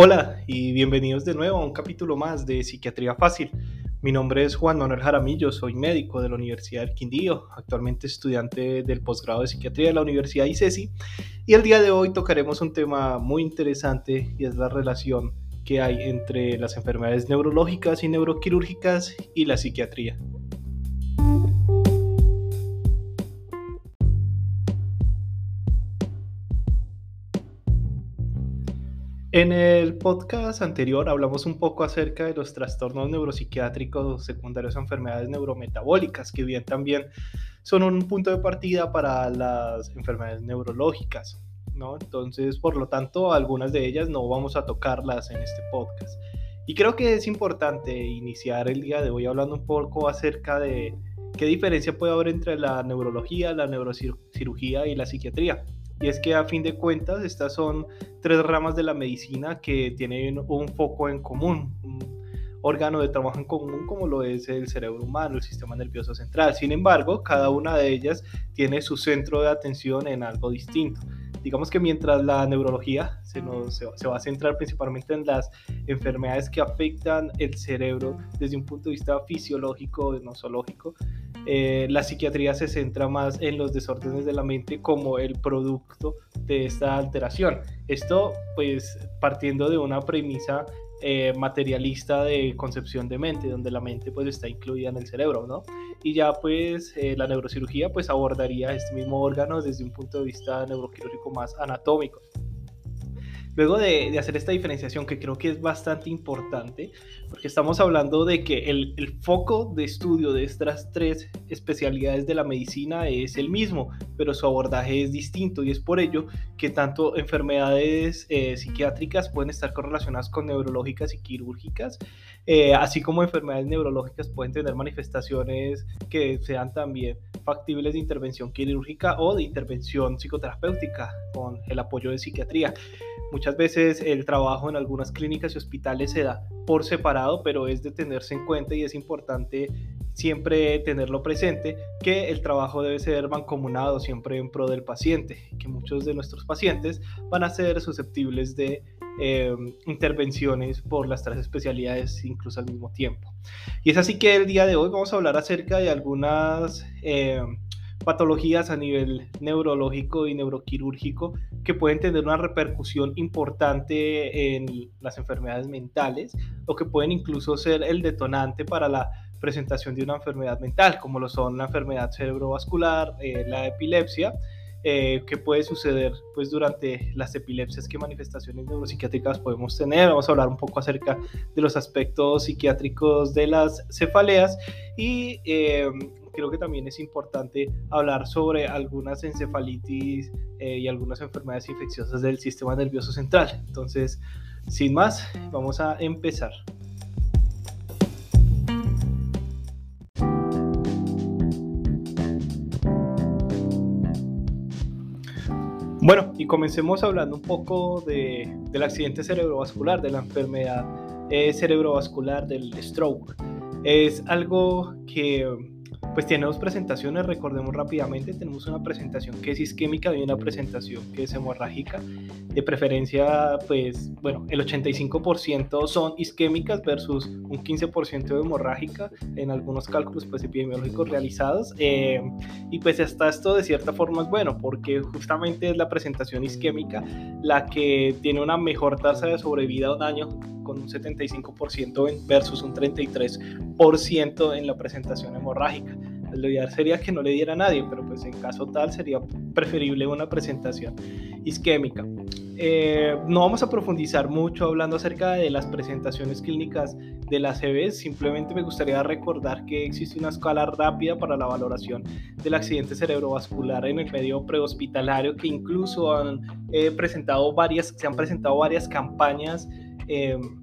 Hola y bienvenidos de nuevo a un capítulo más de Psiquiatría Fácil. Mi nombre es Juan Manuel Jaramillo, soy médico de la Universidad del Quindío, actualmente estudiante del posgrado de Psiquiatría de la Universidad ICESI y el día de hoy tocaremos un tema muy interesante y es la relación que hay entre las enfermedades neurológicas y neuroquirúrgicas y la psiquiatría. En el podcast anterior hablamos un poco acerca de los trastornos neuropsiquiátricos secundarios a enfermedades neurometabólicas, que bien también son un punto de partida para las enfermedades neurológicas, ¿no? Entonces, por lo tanto, algunas de ellas no vamos a tocarlas en este podcast. Y creo que es importante iniciar el día de hoy hablando un poco acerca de qué diferencia puede haber entre la neurología, la neurocirugía y la psiquiatría. Y es que a fin de cuentas estas son tres ramas de la medicina que tienen un foco en común, un órgano de trabajo en común como lo es el cerebro humano, el sistema nervioso central. Sin embargo, cada una de ellas tiene su centro de atención en algo distinto. Digamos que mientras la neurología se, va a centrar principalmente en las enfermedades que afectan el cerebro desde un punto de vista fisiológico, nosológico, eh, la psiquiatría se centra más en los desórdenes de la mente como el producto de esta alteración. Esto pues partiendo de una premisa eh, materialista de concepción de mente, donde la mente pues está incluida en el cerebro, ¿no? Y ya pues eh, la neurocirugía pues abordaría este mismo órgano desde un punto de vista neuroquirúrgico más anatómico. Luego de, hacer esta diferenciación, que creo que es bastante importante, porque estamos hablando de que el, foco de estudio de estas tres especialidades de la medicina es el mismo, pero su abordaje es distinto y es por ello que tanto enfermedades eh, psiquiátricas pueden estar correlacionadas con neurológicas y quirúrgicas, eh, así como enfermedades neurológicas pueden tener manifestaciones que sean también factibles de intervención quirúrgica o de intervención psicoterapéutica con el apoyo de psiquiatría. Muchas veces el trabajo en algunas clínicas y hospitales se da por separado, pero es de tenerse en cuenta y es importante siempre tenerlo presente que el trabajo debe ser mancomunado siempre en pro del paciente, que muchos de nuestros pacientes van a ser susceptibles de eh, intervenciones por las tres especialidades incluso al mismo tiempo. Y es así que el día de hoy vamos a hablar acerca de algunas... Eh, patologías a nivel neurológico y neuroquirúrgico que pueden tener una repercusión importante en las enfermedades mentales o que pueden incluso ser el detonante para la presentación de una enfermedad mental, como lo son la enfermedad cerebrovascular, eh, la epilepsia, eh, que puede suceder pues durante las epilepsias, qué manifestaciones neuropsiquiátricas podemos tener. Vamos a hablar un poco acerca de los aspectos psiquiátricos de las cefaleas y eh, creo que también es importante hablar sobre algunas encefalitis eh, y algunas enfermedades infecciosas del sistema nervioso central. Entonces, sin más, vamos a empezar. Bueno, y comencemos hablando un poco de, del accidente cerebrovascular, de la enfermedad eh, cerebrovascular del stroke. Es algo que pues tenemos presentaciones, recordemos rápidamente, tenemos una presentación que es isquémica y una presentación que es hemorrágica. De preferencia, pues, bueno, el 85% son isquémicas versus un 15% de hemorrágica en algunos cálculos pues, epidemiológicos realizados. Eh, y pues hasta esto de cierta forma es bueno, porque justamente es la presentación isquémica la que tiene una mejor tasa de sobrevida a un año con un 75% versus un 33% en la presentación hemorrágica. Lo ideal sería que no le diera a nadie, pero pues en caso tal sería preferible una presentación isquémica. Eh, no vamos a profundizar mucho hablando acerca de las presentaciones clínicas de la CB, simplemente me gustaría recordar que existe una escala rápida para la valoración del accidente cerebrovascular en el medio prehospitalario que incluso han eh, presentado varias, se han presentado varias campañas Em,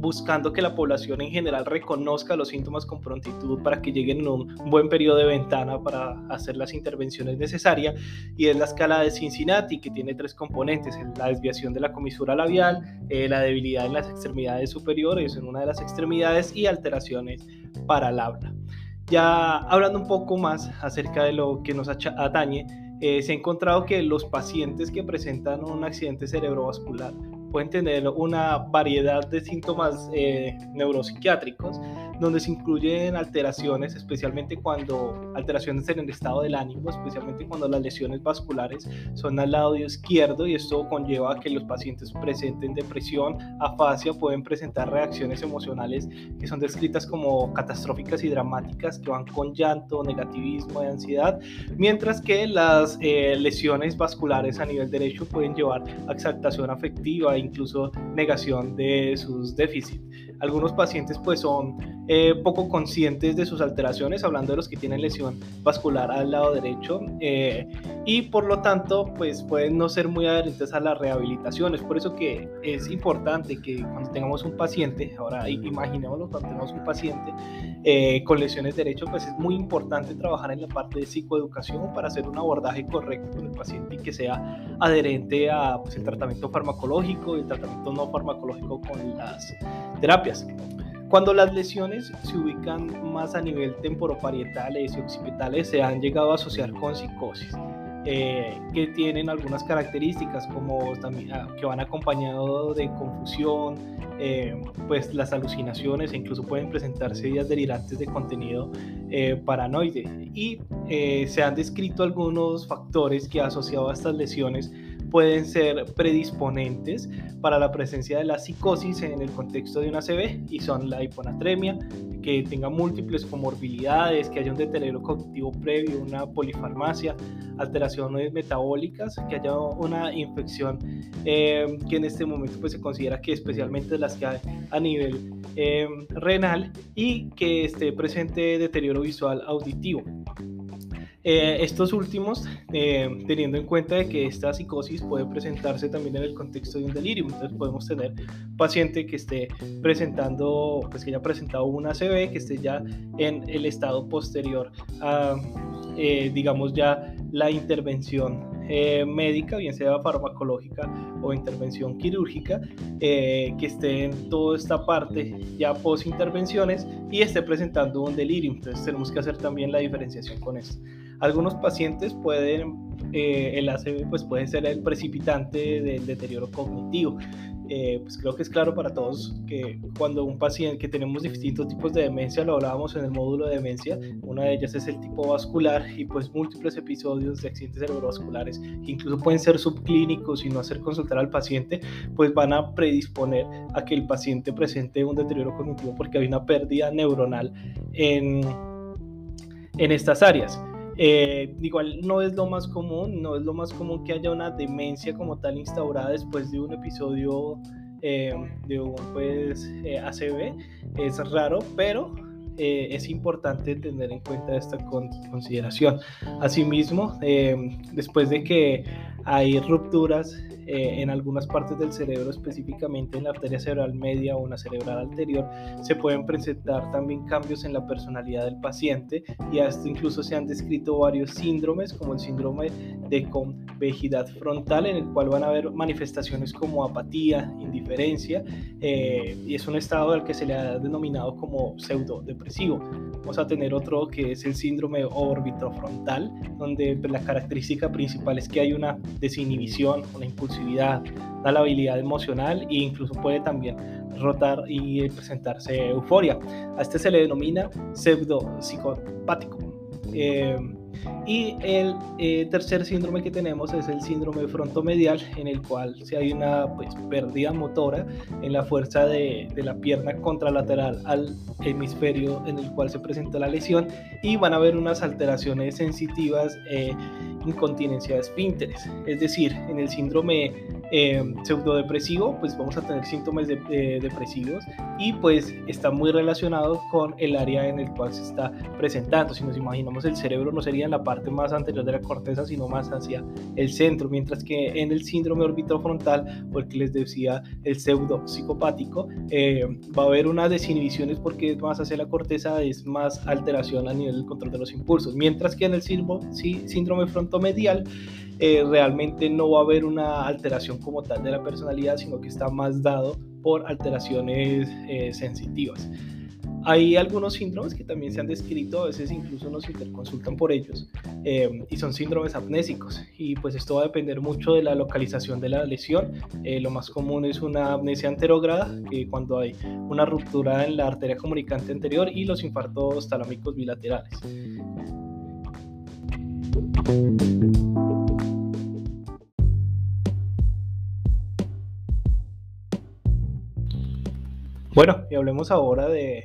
buscando que la población en general reconozca los síntomas con prontitud para que lleguen en un buen periodo de ventana para hacer las intervenciones necesarias y es la escala de Cincinnati que tiene tres componentes, la desviación de la comisura labial, eh, la debilidad en las extremidades superiores en una de las extremidades y alteraciones para el habla. Ya hablando un poco más acerca de lo que nos atañe, eh, se ha encontrado que los pacientes que presentan un accidente cerebrovascular pueden tener una variedad de síntomas eh, neuropsiquiátricos donde se incluyen alteraciones, especialmente cuando alteraciones en el estado del ánimo, especialmente cuando las lesiones vasculares son al lado izquierdo y esto conlleva que los pacientes presenten depresión, afasia, pueden presentar reacciones emocionales que son descritas como catastróficas y dramáticas que van con llanto, negativismo y ansiedad, mientras que las eh, lesiones vasculares a nivel derecho pueden llevar a exaltación afectiva e incluso negación de sus déficits. Algunos pacientes pues son eh, poco conscientes de sus alteraciones, hablando de los que tienen lesión vascular al lado derecho eh, y por lo tanto pues pueden no ser muy adherentes a la rehabilitación. Es por eso que es importante que cuando tengamos un paciente, ahora imaginémoslo cuando tengamos un paciente eh, con lesiones derecho, pues es muy importante trabajar en la parte de psicoeducación para hacer un abordaje correcto con el paciente y que sea adherente a pues, el tratamiento farmacológico y el tratamiento no farmacológico con las terapias. Cuando las lesiones se ubican más a nivel temporoparietales y occipitales, se han llegado a asociar con psicosis. Eh, que tienen algunas características como también ah, que van acompañado de confusión, eh, pues las alucinaciones e incluso pueden presentarse ideas delirantes de contenido eh, paranoide y se han descrito algunos factores que asociado a estas lesiones pueden ser predisponentes para la presencia de la psicosis en el contexto de una CB y son la hiponatremia, que tenga múltiples comorbilidades, que haya un deterioro cognitivo previo, una polifarmacia, alteraciones metabólicas, que haya una infección eh, que en este momento pues, se considera que especialmente las que hay a nivel eh, renal y que esté presente deterioro visual auditivo. Eh, estos últimos, eh, teniendo en cuenta de que esta psicosis puede presentarse también en el contexto de un delirio, entonces podemos tener paciente que esté presentando, pues que haya presentado una CB, que esté ya en el estado posterior a, eh, digamos ya, la intervención médica, bien sea farmacológica o intervención quirúrgica, que esté en toda esta parte ya post intervenciones y esté presentando un delirio. Entonces tenemos que hacer también la diferenciación con esto. Algunos pacientes pueden, eh, el ACV pues puede ser el precipitante del deterioro cognitivo. Eh, pues creo que es claro para todos que cuando un paciente, que tenemos distintos tipos de demencia, lo hablábamos en el módulo de demencia, una de ellas es el tipo vascular y pues múltiples episodios de accidentes cerebrovasculares que incluso pueden ser subclínicos y no hacer consultar al paciente, pues van a predisponer a que el paciente presente un deterioro cognitivo porque hay una pérdida neuronal en, en estas áreas. Eh, igual no es lo más común, no es lo más común que haya una demencia como tal instaurada después de un episodio eh, de un pues, eh, ACV. Es raro, pero es importante tener en cuenta esta consideración. Asimismo, después de que hay rupturas eh, en algunas partes del cerebro, específicamente en la arteria cerebral media o una cerebral anterior, se pueden presentar también cambios en la personalidad del paciente y a esto incluso se han descrito varios síndromes, como el síndrome de convejidad frontal, en el cual van a haber manifestaciones como apatía, indiferencia, eh, y es un estado al que se le ha denominado como pseudodepresivo. Vamos a tener otro que es el síndrome orbitofrontal, donde pues, la característica principal es que hay una desinhibición, una impulsividad, una habilidad emocional e incluso puede también rotar y presentarse euforia. A este se le denomina pseudo psicopático. Eh, y el eh, tercer síndrome que tenemos es el síndrome frontomedial, en el cual si hay una pues, pérdida motora en la fuerza de, de, la pierna contralateral al hemisferio en el cual se presenta la lesión y van a haber unas alteraciones sensitivas, eh, incontinencia de esfínteres. Es decir, en el síndrome eh, pseudodepresivo, pues vamos a tener síntomas depresivos y pues está muy relacionado con el área en el cual se está presentando. Si nos imaginamos el cerebro no sería en la parte más anterior de la corteza, sino más hacia el centro, mientras que en el síndrome orbitofrontal, o el que les decía el pseudo psicopático, eh, va a haber unas desinhibiciones porque es más hacia la corteza, es más alteración a nivel del control de los impulsos, mientras que en el síndrome frontomedial eh, realmente no va a haber una alteración como tal de la personalidad, sino que está más dado por alteraciones eh, sensitivas. Hay algunos síndromes que también se han descrito, a veces incluso nos interconsultan por ellos, eh, y son síndromes amnésicos. Y pues esto va a depender mucho de la localización de la lesión. Eh, lo más común es una amnesia anterógrada, que cuando hay una ruptura en la arteria comunicante anterior y los infartos talámicos bilaterales. Bueno, y hablemos ahora de,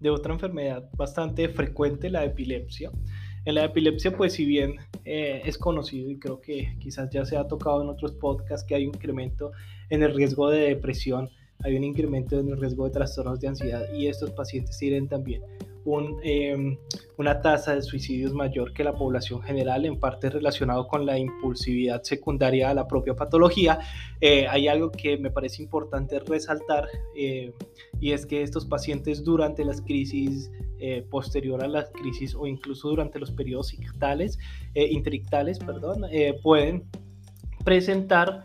de otra enfermedad bastante frecuente, la epilepsia. En la epilepsia, pues si bien eh, es conocido y creo que quizás ya se ha tocado en otros podcasts que hay un incremento en el riesgo de depresión, hay un incremento en el riesgo de trastornos de ansiedad y estos pacientes tienen también Em, una tasa de suicidios mayor que la población general, en parte relacionado con la impulsividad secundaria a la propia patología. Eh, hay algo que me parece importante resaltar eh, y es que estos pacientes durante las crisis eh, posterior a las crisis o incluso durante los periodos ictales, pueden presentar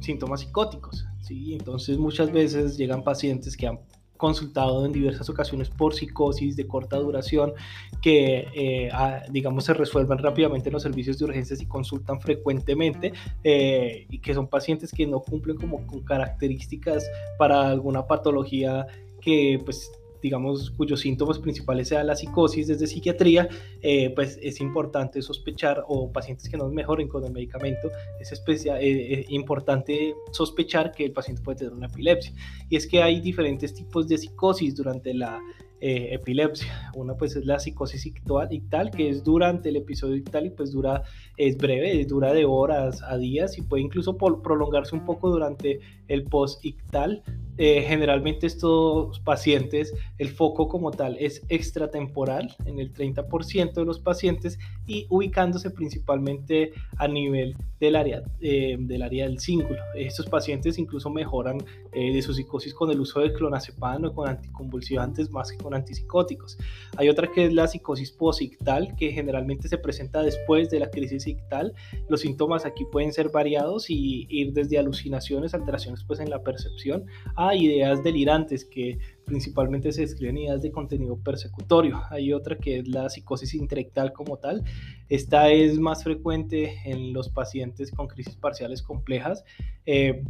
síntomas psicóticos. ¿sí? Entonces muchas veces llegan pacientes que han consultado en diversas ocasiones por psicosis de corta duración que, eh, digamos, se resuelvan rápidamente en los servicios de urgencias y consultan frecuentemente eh, y que son pacientes que no cumplen como con características para alguna patología que pues digamos, cuyos síntomas principales sea la psicosis desde psiquiatría, eh, pues es importante sospechar, o pacientes que no mejoren con el medicamento, es especial, eh, eh, importante sospechar que el paciente puede tener una epilepsia. Y es que hay diferentes tipos de psicosis durante la epilepsia. Una pues es la psicosis ictal, que es durante el episodio ictal y pues dura, es breve, dura de horas a días y puede incluso prolongarse un poco durante el post-ictal eh, generalmente estos pacientes, el foco como tal es extratemporal en el 30% de los pacientes y ubicándose principalmente a nivel del área, eh, del, área del cíngulo. Estos pacientes incluso mejoran eh, de su psicosis con el uso de clonazepam o con anticonvulsivantes más que con antipsicóticos. Hay otra que es la psicosis posictal que generalmente se presenta después de la crisis ictal. Los síntomas aquí pueden ser variados y ir desde alucinaciones, alteraciones pues en la percepción, ideas delirantes que principalmente se describen ideas de contenido persecutorio. Hay otra que es la psicosis intelectual como tal. Esta es más frecuente en los pacientes con crisis parciales complejas. Eh,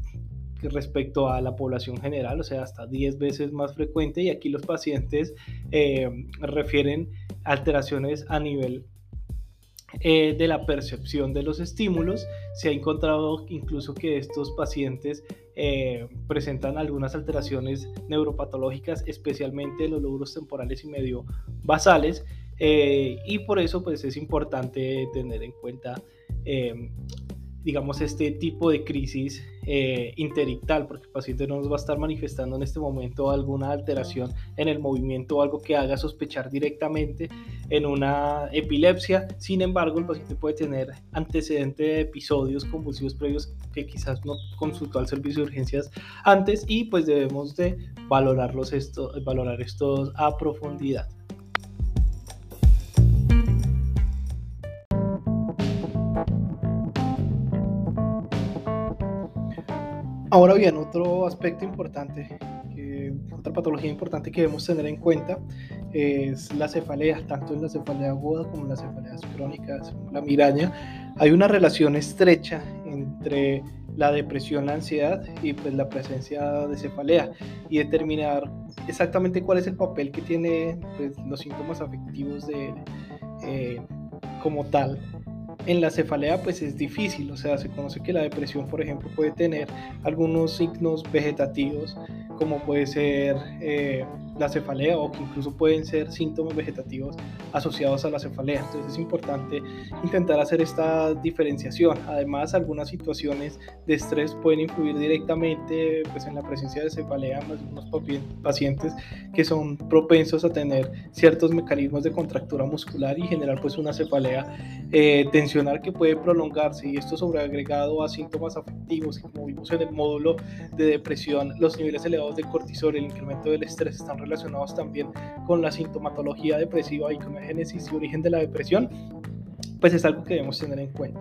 respecto a la población general, o sea, hasta 10 veces más frecuente y aquí los pacientes eh, refieren alteraciones a nivel eh, de la percepción de los estímulos. Se ha encontrado incluso que estos pacientes eh, presentan algunas alteraciones neuropatológicas, especialmente los lóbulos temporales y medio basales, eh, y por eso pues es importante tener en cuenta digamos, este tipo de crisis eh, interictal, porque el paciente no nos va a estar manifestando en este momento alguna alteración en el movimiento o algo que haga sospechar directamente en una epilepsia. Sin embargo, el paciente puede tener antecedente de episodios convulsivos previos que quizás no consultó al servicio de urgencias antes y pues debemos de valorarlos esto, valorar estos a profundidad. Ahora bien, otro aspecto importante, otra patología importante que debemos tener en cuenta es la cefalea, tanto en la cefalea aguda como en las cefaleas crónicas, la migraña. Hay una relación estrecha entre la depresión, la ansiedad y pues la presencia de cefalea y determinar exactamente cuál es el papel que tiene pues, los síntomas afectivos de, eh, como tal en la cefalea pues es difícil, o sea, se conoce que la depresión, por ejemplo, puede tener algunos signos vegetativos, como puede ser eh, la cefalea o que incluso pueden ser síntomas vegetativos asociados a la cefalea. Entonces es importante intentar hacer esta diferenciación. Además, algunas situaciones de estrés pueden influir directamente pues, en la presencia de cefalea en algunos pacientes que son propensos a tener ciertos mecanismos de contractura muscular y generar pues una cefalea eh, tensional que puede prolongarse y esto sobreagregado a síntomas afectivos como vimos en el módulo de depresión, los niveles elevados de cortisol, el incremento del estrés están relacionados también con la sintomatología depresiva y con la génesis y origen de la depresión, pues es algo que debemos tener en cuenta.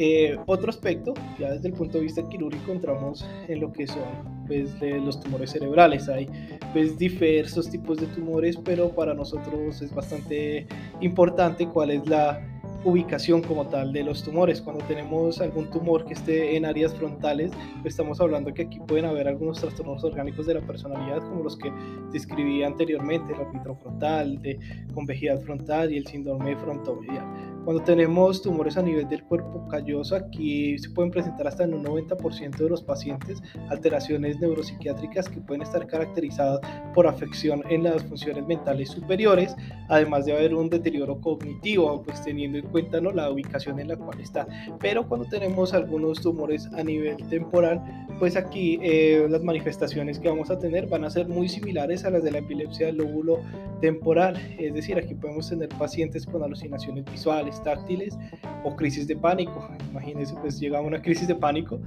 Eh, otro aspecto, ya desde el punto de vista quirúrgico entramos en lo que son pues, de los tumores cerebrales. Hay pues, diversos tipos de tumores, pero para nosotros es bastante importante cuál es la ubicación como tal de los tumores. Cuando tenemos algún tumor que esté en áreas frontales, estamos hablando que aquí pueden haber algunos trastornos orgánicos de la personalidad, como los que describí anteriormente, el árbitro frontal, de convejidad frontal y el síndrome frontomedial. Cuando tenemos tumores a nivel del cuerpo calloso, aquí se pueden presentar hasta en un 90% de los pacientes alteraciones neuropsiquiátricas que pueden estar caracterizadas por afección en las funciones mentales superiores, además de haber un deterioro cognitivo, pues teniendo en cuenta ¿no? la ubicación en la cual está. Pero cuando tenemos algunos tumores a nivel temporal, pues aquí eh, las manifestaciones que vamos a tener van a ser muy similares a las de la epilepsia del lóbulo temporal, es decir, aquí podemos tener pacientes con alucinaciones visuales, táctiles o crisis de pánico. Imagínense, pues llega una crisis de pánico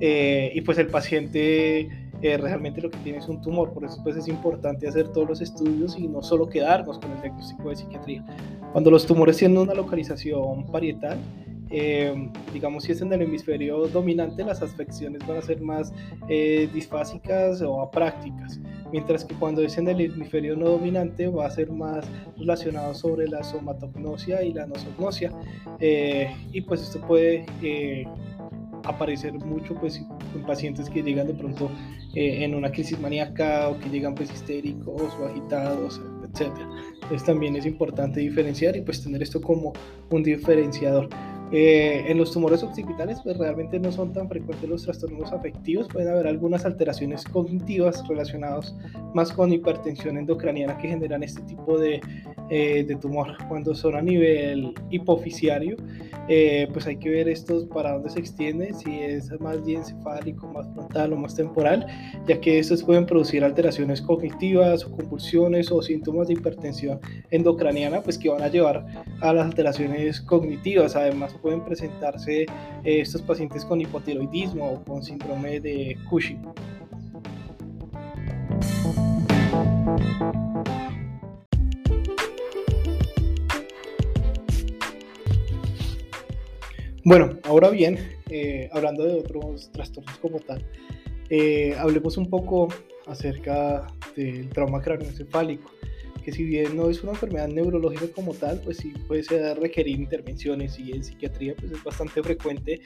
eh, y pues el paciente eh, realmente lo que tiene es un tumor, por eso pues es importante hacer todos los estudios y no solo quedarnos con el diagnóstico de psiquiatría. Cuando los tumores tienen una localización parietal, eh, digamos si es en el hemisferio dominante, las afecciones van a ser más disfásicas o aprácticas mientras que cuando es en el hemisferio no dominante va a ser más relacionado sobre la somatognosia y la nosognosia. Eh, y pues esto puede eh, aparecer mucho pues en pacientes que llegan de pronto eh, en una crisis maníaca o que llegan pues histéricos o agitados etcétera. Entonces también es importante diferenciar y pues tener esto como un diferenciador eh, en los tumores occipitales, pues realmente no son tan frecuentes los trastornos afectivos, pueden haber algunas alteraciones cognitivas relacionadas más con hipertensión endocraniana que generan este tipo de, eh, de tumor. Cuando son a nivel hipoficiario, eh, pues hay que ver estos para dónde se extiende, si es más bien encefálico, más frontal o más temporal, ya que estos pueden producir alteraciones cognitivas o convulsiones o síntomas de hipertensión endocraniana, pues que van a llevar a las alteraciones cognitivas, además pueden presentarse eh, estos pacientes con hipotiroidismo o con síndrome de Cushing. Bueno, ahora bien, eh, hablando de otros trastornos como tal, eh, hablemos un poco acerca del trauma craneoencefálico que si bien no es una enfermedad neurológica como tal, pues sí puede requerir intervenciones y en psiquiatría pues es bastante frecuente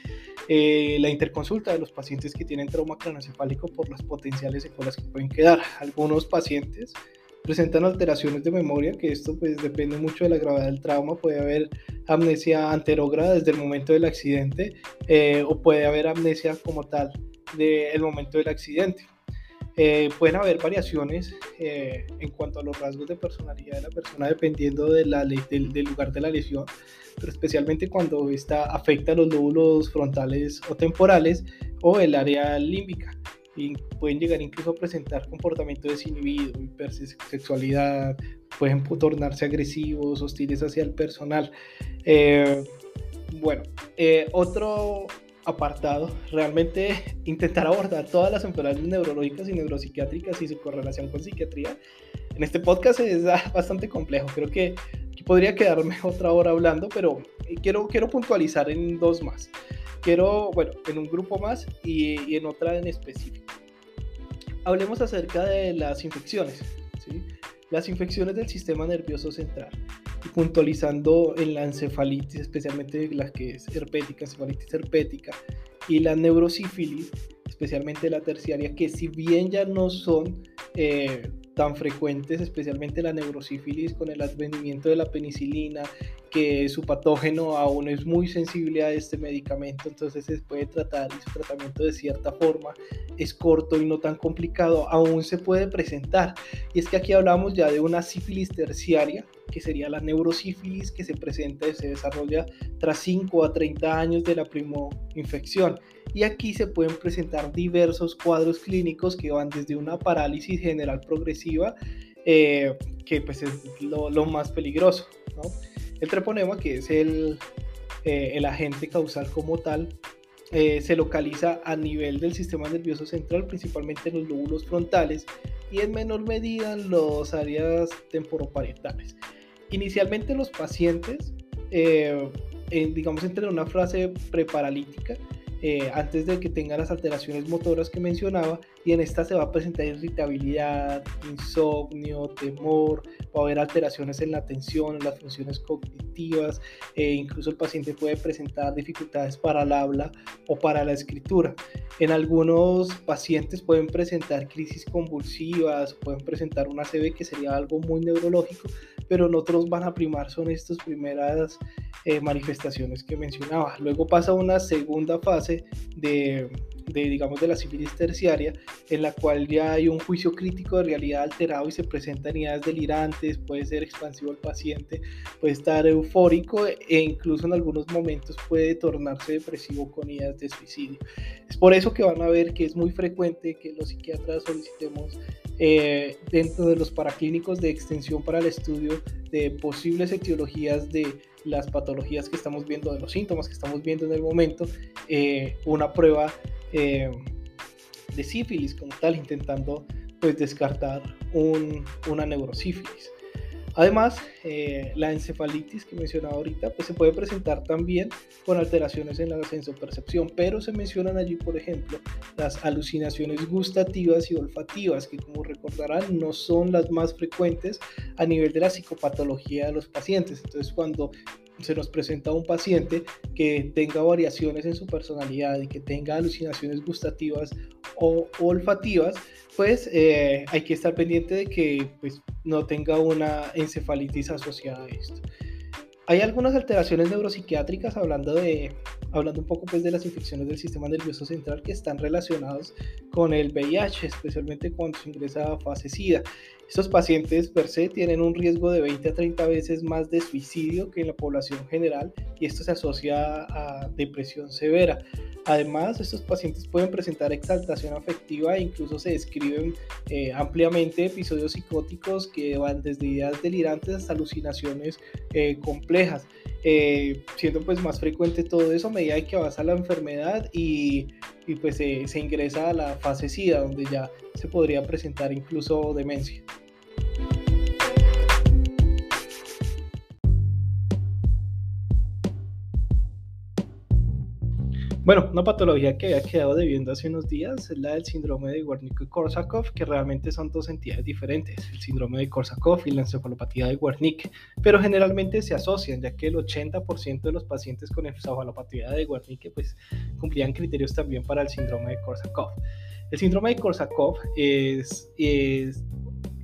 eh, la interconsulta de los pacientes que tienen trauma craneoencefálico por las potenciales secuelas que pueden quedar. Algunos pacientes presentan alteraciones de memoria, que esto pues depende mucho de la gravedad del trauma, puede haber amnesia anterógrada desde el momento del accidente eh, o puede haber amnesia como tal del momento del accidente. Eh, pueden haber variaciones eh, en cuanto a los rasgos de personalidad de la persona dependiendo de la, del, del, lugar de la lesión, pero especialmente cuando esta afecta los lóbulos frontales o temporales o el área límbica. Y pueden llegar incluso a presentar comportamiento desinhibido, hipersexualidad, pueden tornarse agresivos, hostiles hacia el personal. Eh, bueno, otro apartado, realmente intentar abordar todas las enfermedades neurológicas y neuropsiquiátricas y su correlación con psiquiatría en este podcast es bastante complejo. Creo que podría quedarme otra hora hablando, pero quiero, quiero puntualizar en dos más. Quiero, bueno, en un grupo más y, en otra en específico. Hablemos acerca de las infecciones, ¿sí? Las infecciones del sistema nervioso central puntualizando en la encefalitis, especialmente la que es herpética, encefalitis herpética, y la neurosífilis, especialmente la terciaria, que si bien ya no son eh, tan frecuentes, especialmente la neurosífilis con el advenimiento de la penicilina, que su patógeno aún es muy sensible a este medicamento, entonces se puede tratar y su tratamiento de cierta forma es corto y no tan complicado, aún se puede presentar. Y es que aquí hablamos ya de una sífilis terciaria, que sería la neurosífilis que se presenta y se desarrolla tras 5 a 30 años de la infección Y aquí se pueden presentar diversos cuadros clínicos que van desde una parálisis general progresiva, eh, que pues es lo, lo más peligroso, ¿no? El treponema, que es el, eh, el agente causal como tal, eh, se localiza a nivel del sistema nervioso central, principalmente en los lóbulos frontales y en menor medida en las áreas temporoparietales. Inicialmente los pacientes, eh, digamos, entran en una fase preparalítica eh, antes de que tenga las alteraciones motoras que mencionaba y en esta se va a presentar irritabilidad, insomnio, temor, va a haber alteraciones en la atención, en las funciones cognitivas, e incluso el paciente puede presentar dificultades para el habla o para la escritura. En algunos pacientes pueden presentar crisis convulsivas, pueden presentar una ACV que sería algo muy neurológico, pero en otros van a primar son estas primeras eh, manifestaciones que mencionaba. Luego pasa una segunda fase de, de, digamos, de la sífilis terciaria, en la cual ya hay un juicio crítico de realidad alterado y se presentan ideas delirantes, puede ser expansivo el paciente, puede estar eufórico e incluso en algunos momentos puede tornarse depresivo con ideas de suicidio. Es por eso que van a ver que es muy frecuente que los psiquiatras solicitemos eh, dentro de los paraclínicos de extensión para el estudio de posibles etiologías de las patologías que estamos viendo, de los síntomas que estamos viendo en el momento, eh, una prueba eh, de sífilis como tal, intentando pues descartar un, una neurosífilis. Además, eh, la encefalitis que mencionaba ahorita, pues se puede presentar también con alteraciones en la sensopercepción, pero se mencionan allí, por ejemplo, las alucinaciones gustativas y olfativas, que como recordarán no son las más frecuentes a nivel de la psicopatología de los pacientes. Entonces, cuando se nos presenta un paciente que tenga variaciones en su personalidad y que tenga alucinaciones gustativas o olfativas, pues eh, hay que estar pendiente de que pues, no tenga una encefalitis asociada a esto. Hay algunas alteraciones neuropsiquiátricas hablando de hablando un poco pues de las infecciones del sistema nervioso central que están relacionados con el VIH, especialmente cuando se ingresa a fase SIDA. Estos pacientes per se tienen un riesgo de 20 a 30 veces más de suicidio que en la población general y esto se asocia a depresión severa. Además, estos pacientes pueden presentar exaltación afectiva e incluso se describen eh, ampliamente episodios psicóticos que van desde ideas delirantes hasta alucinaciones eh, complejas, eh, siendo pues más frecuente todo eso a medida que avanza la enfermedad y, y pues se ingresa a la fase SIDA, donde ya se podría presentar incluso demencia. Bueno, una patología que había quedado debiendo hace unos días es la del síndrome de Wernicke-Korsakoff, que realmente son dos entidades diferentes, el síndrome de Korsakoff y la encefalopatía de Wernicke, pero generalmente se asocian, ya que el 80% de los pacientes con encefalopatía de Wernicke pues, cumplían criterios también para el síndrome de Korsakoff. El síndrome de Korsakoff es,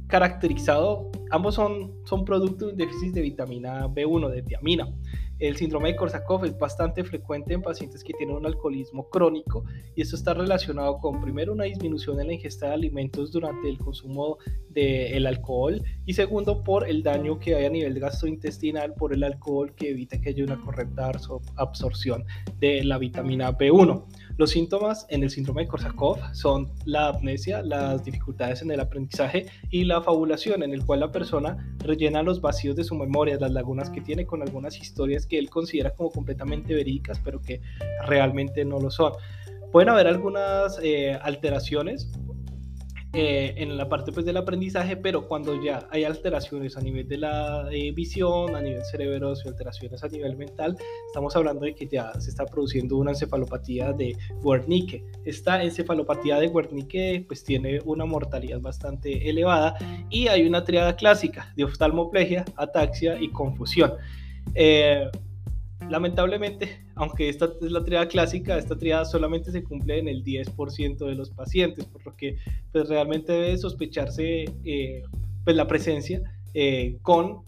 caracterizado, ambos son, son productos de déficit de vitamina B1, de tiamina. El síndrome de Korsakoff es bastante frecuente en pacientes que tienen un alcoholismo crónico y esto está relacionado con primero una disminución en la ingesta de alimentos durante el consumo del alcohol y segundo por el daño que hay a nivel gastrointestinal por el alcohol que evita que haya una correcta absorción de la vitamina B1. Los síntomas en el síndrome de Korsakoff son la amnesia, las dificultades en el aprendizaje y la fabulación, en el cual la persona rellena los vacíos de su memoria, las lagunas que tiene con algunas historias que él considera como completamente verídicas, pero que realmente no lo son. Pueden haber algunas eh, alteraciones eh, en la parte pues, del aprendizaje, pero cuando ya hay alteraciones a nivel de la eh, visión, a nivel cerebroso, alteraciones a nivel mental, estamos hablando de que ya se está produciendo una encefalopatía de Wernicke. Esta encefalopatía de Wernicke pues tiene una mortalidad bastante elevada y hay una triada clásica de oftalmoplegia, ataxia y confusión. Eh, Lamentablemente, aunque esta es la triada clásica, esta triada solamente se cumple en el 10% de los pacientes, por lo que pues, realmente debe sospecharse eh, pues, la presencia eh, con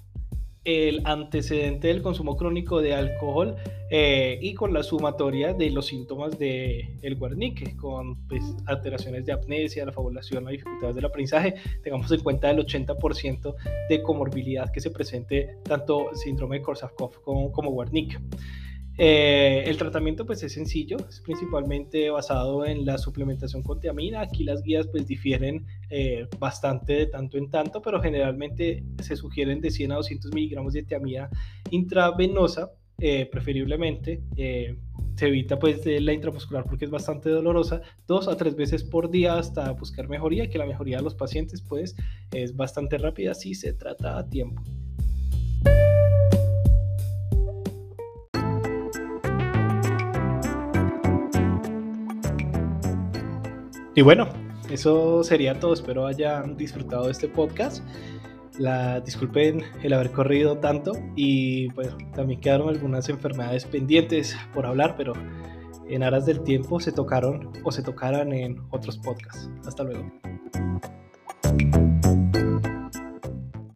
el antecedente del consumo crónico de alcohol eh, y con la sumatoria de los síntomas del el Wernicke, con pues, alteraciones de apnesia, la fabulación, las dificultades del aprendizaje, tengamos en cuenta el 80% de comorbilidad que se presente tanto síndrome de Korsakoff como, como Wernicke. Eh, el tratamiento pues es sencillo, es principalmente basado en la suplementación con tiamina. Aquí las guías pues difieren eh, bastante de tanto en tanto, pero generalmente se sugieren de 100 a 200 miligramos de tiamina intravenosa, eh, preferiblemente. se evita pues la intramuscular porque es bastante dolorosa, dos a tres veces por día hasta buscar mejoría, que la mejoría de los pacientes pues es bastante rápida si se trata a tiempo. Y bueno, eso sería todo. Espero hayan disfrutado de este podcast. La, disculpen el haber corrido tanto y pues también quedaron algunas enfermedades pendientes por hablar, pero en aras del tiempo se tocaron o se tocarán en otros podcasts. Hasta luego.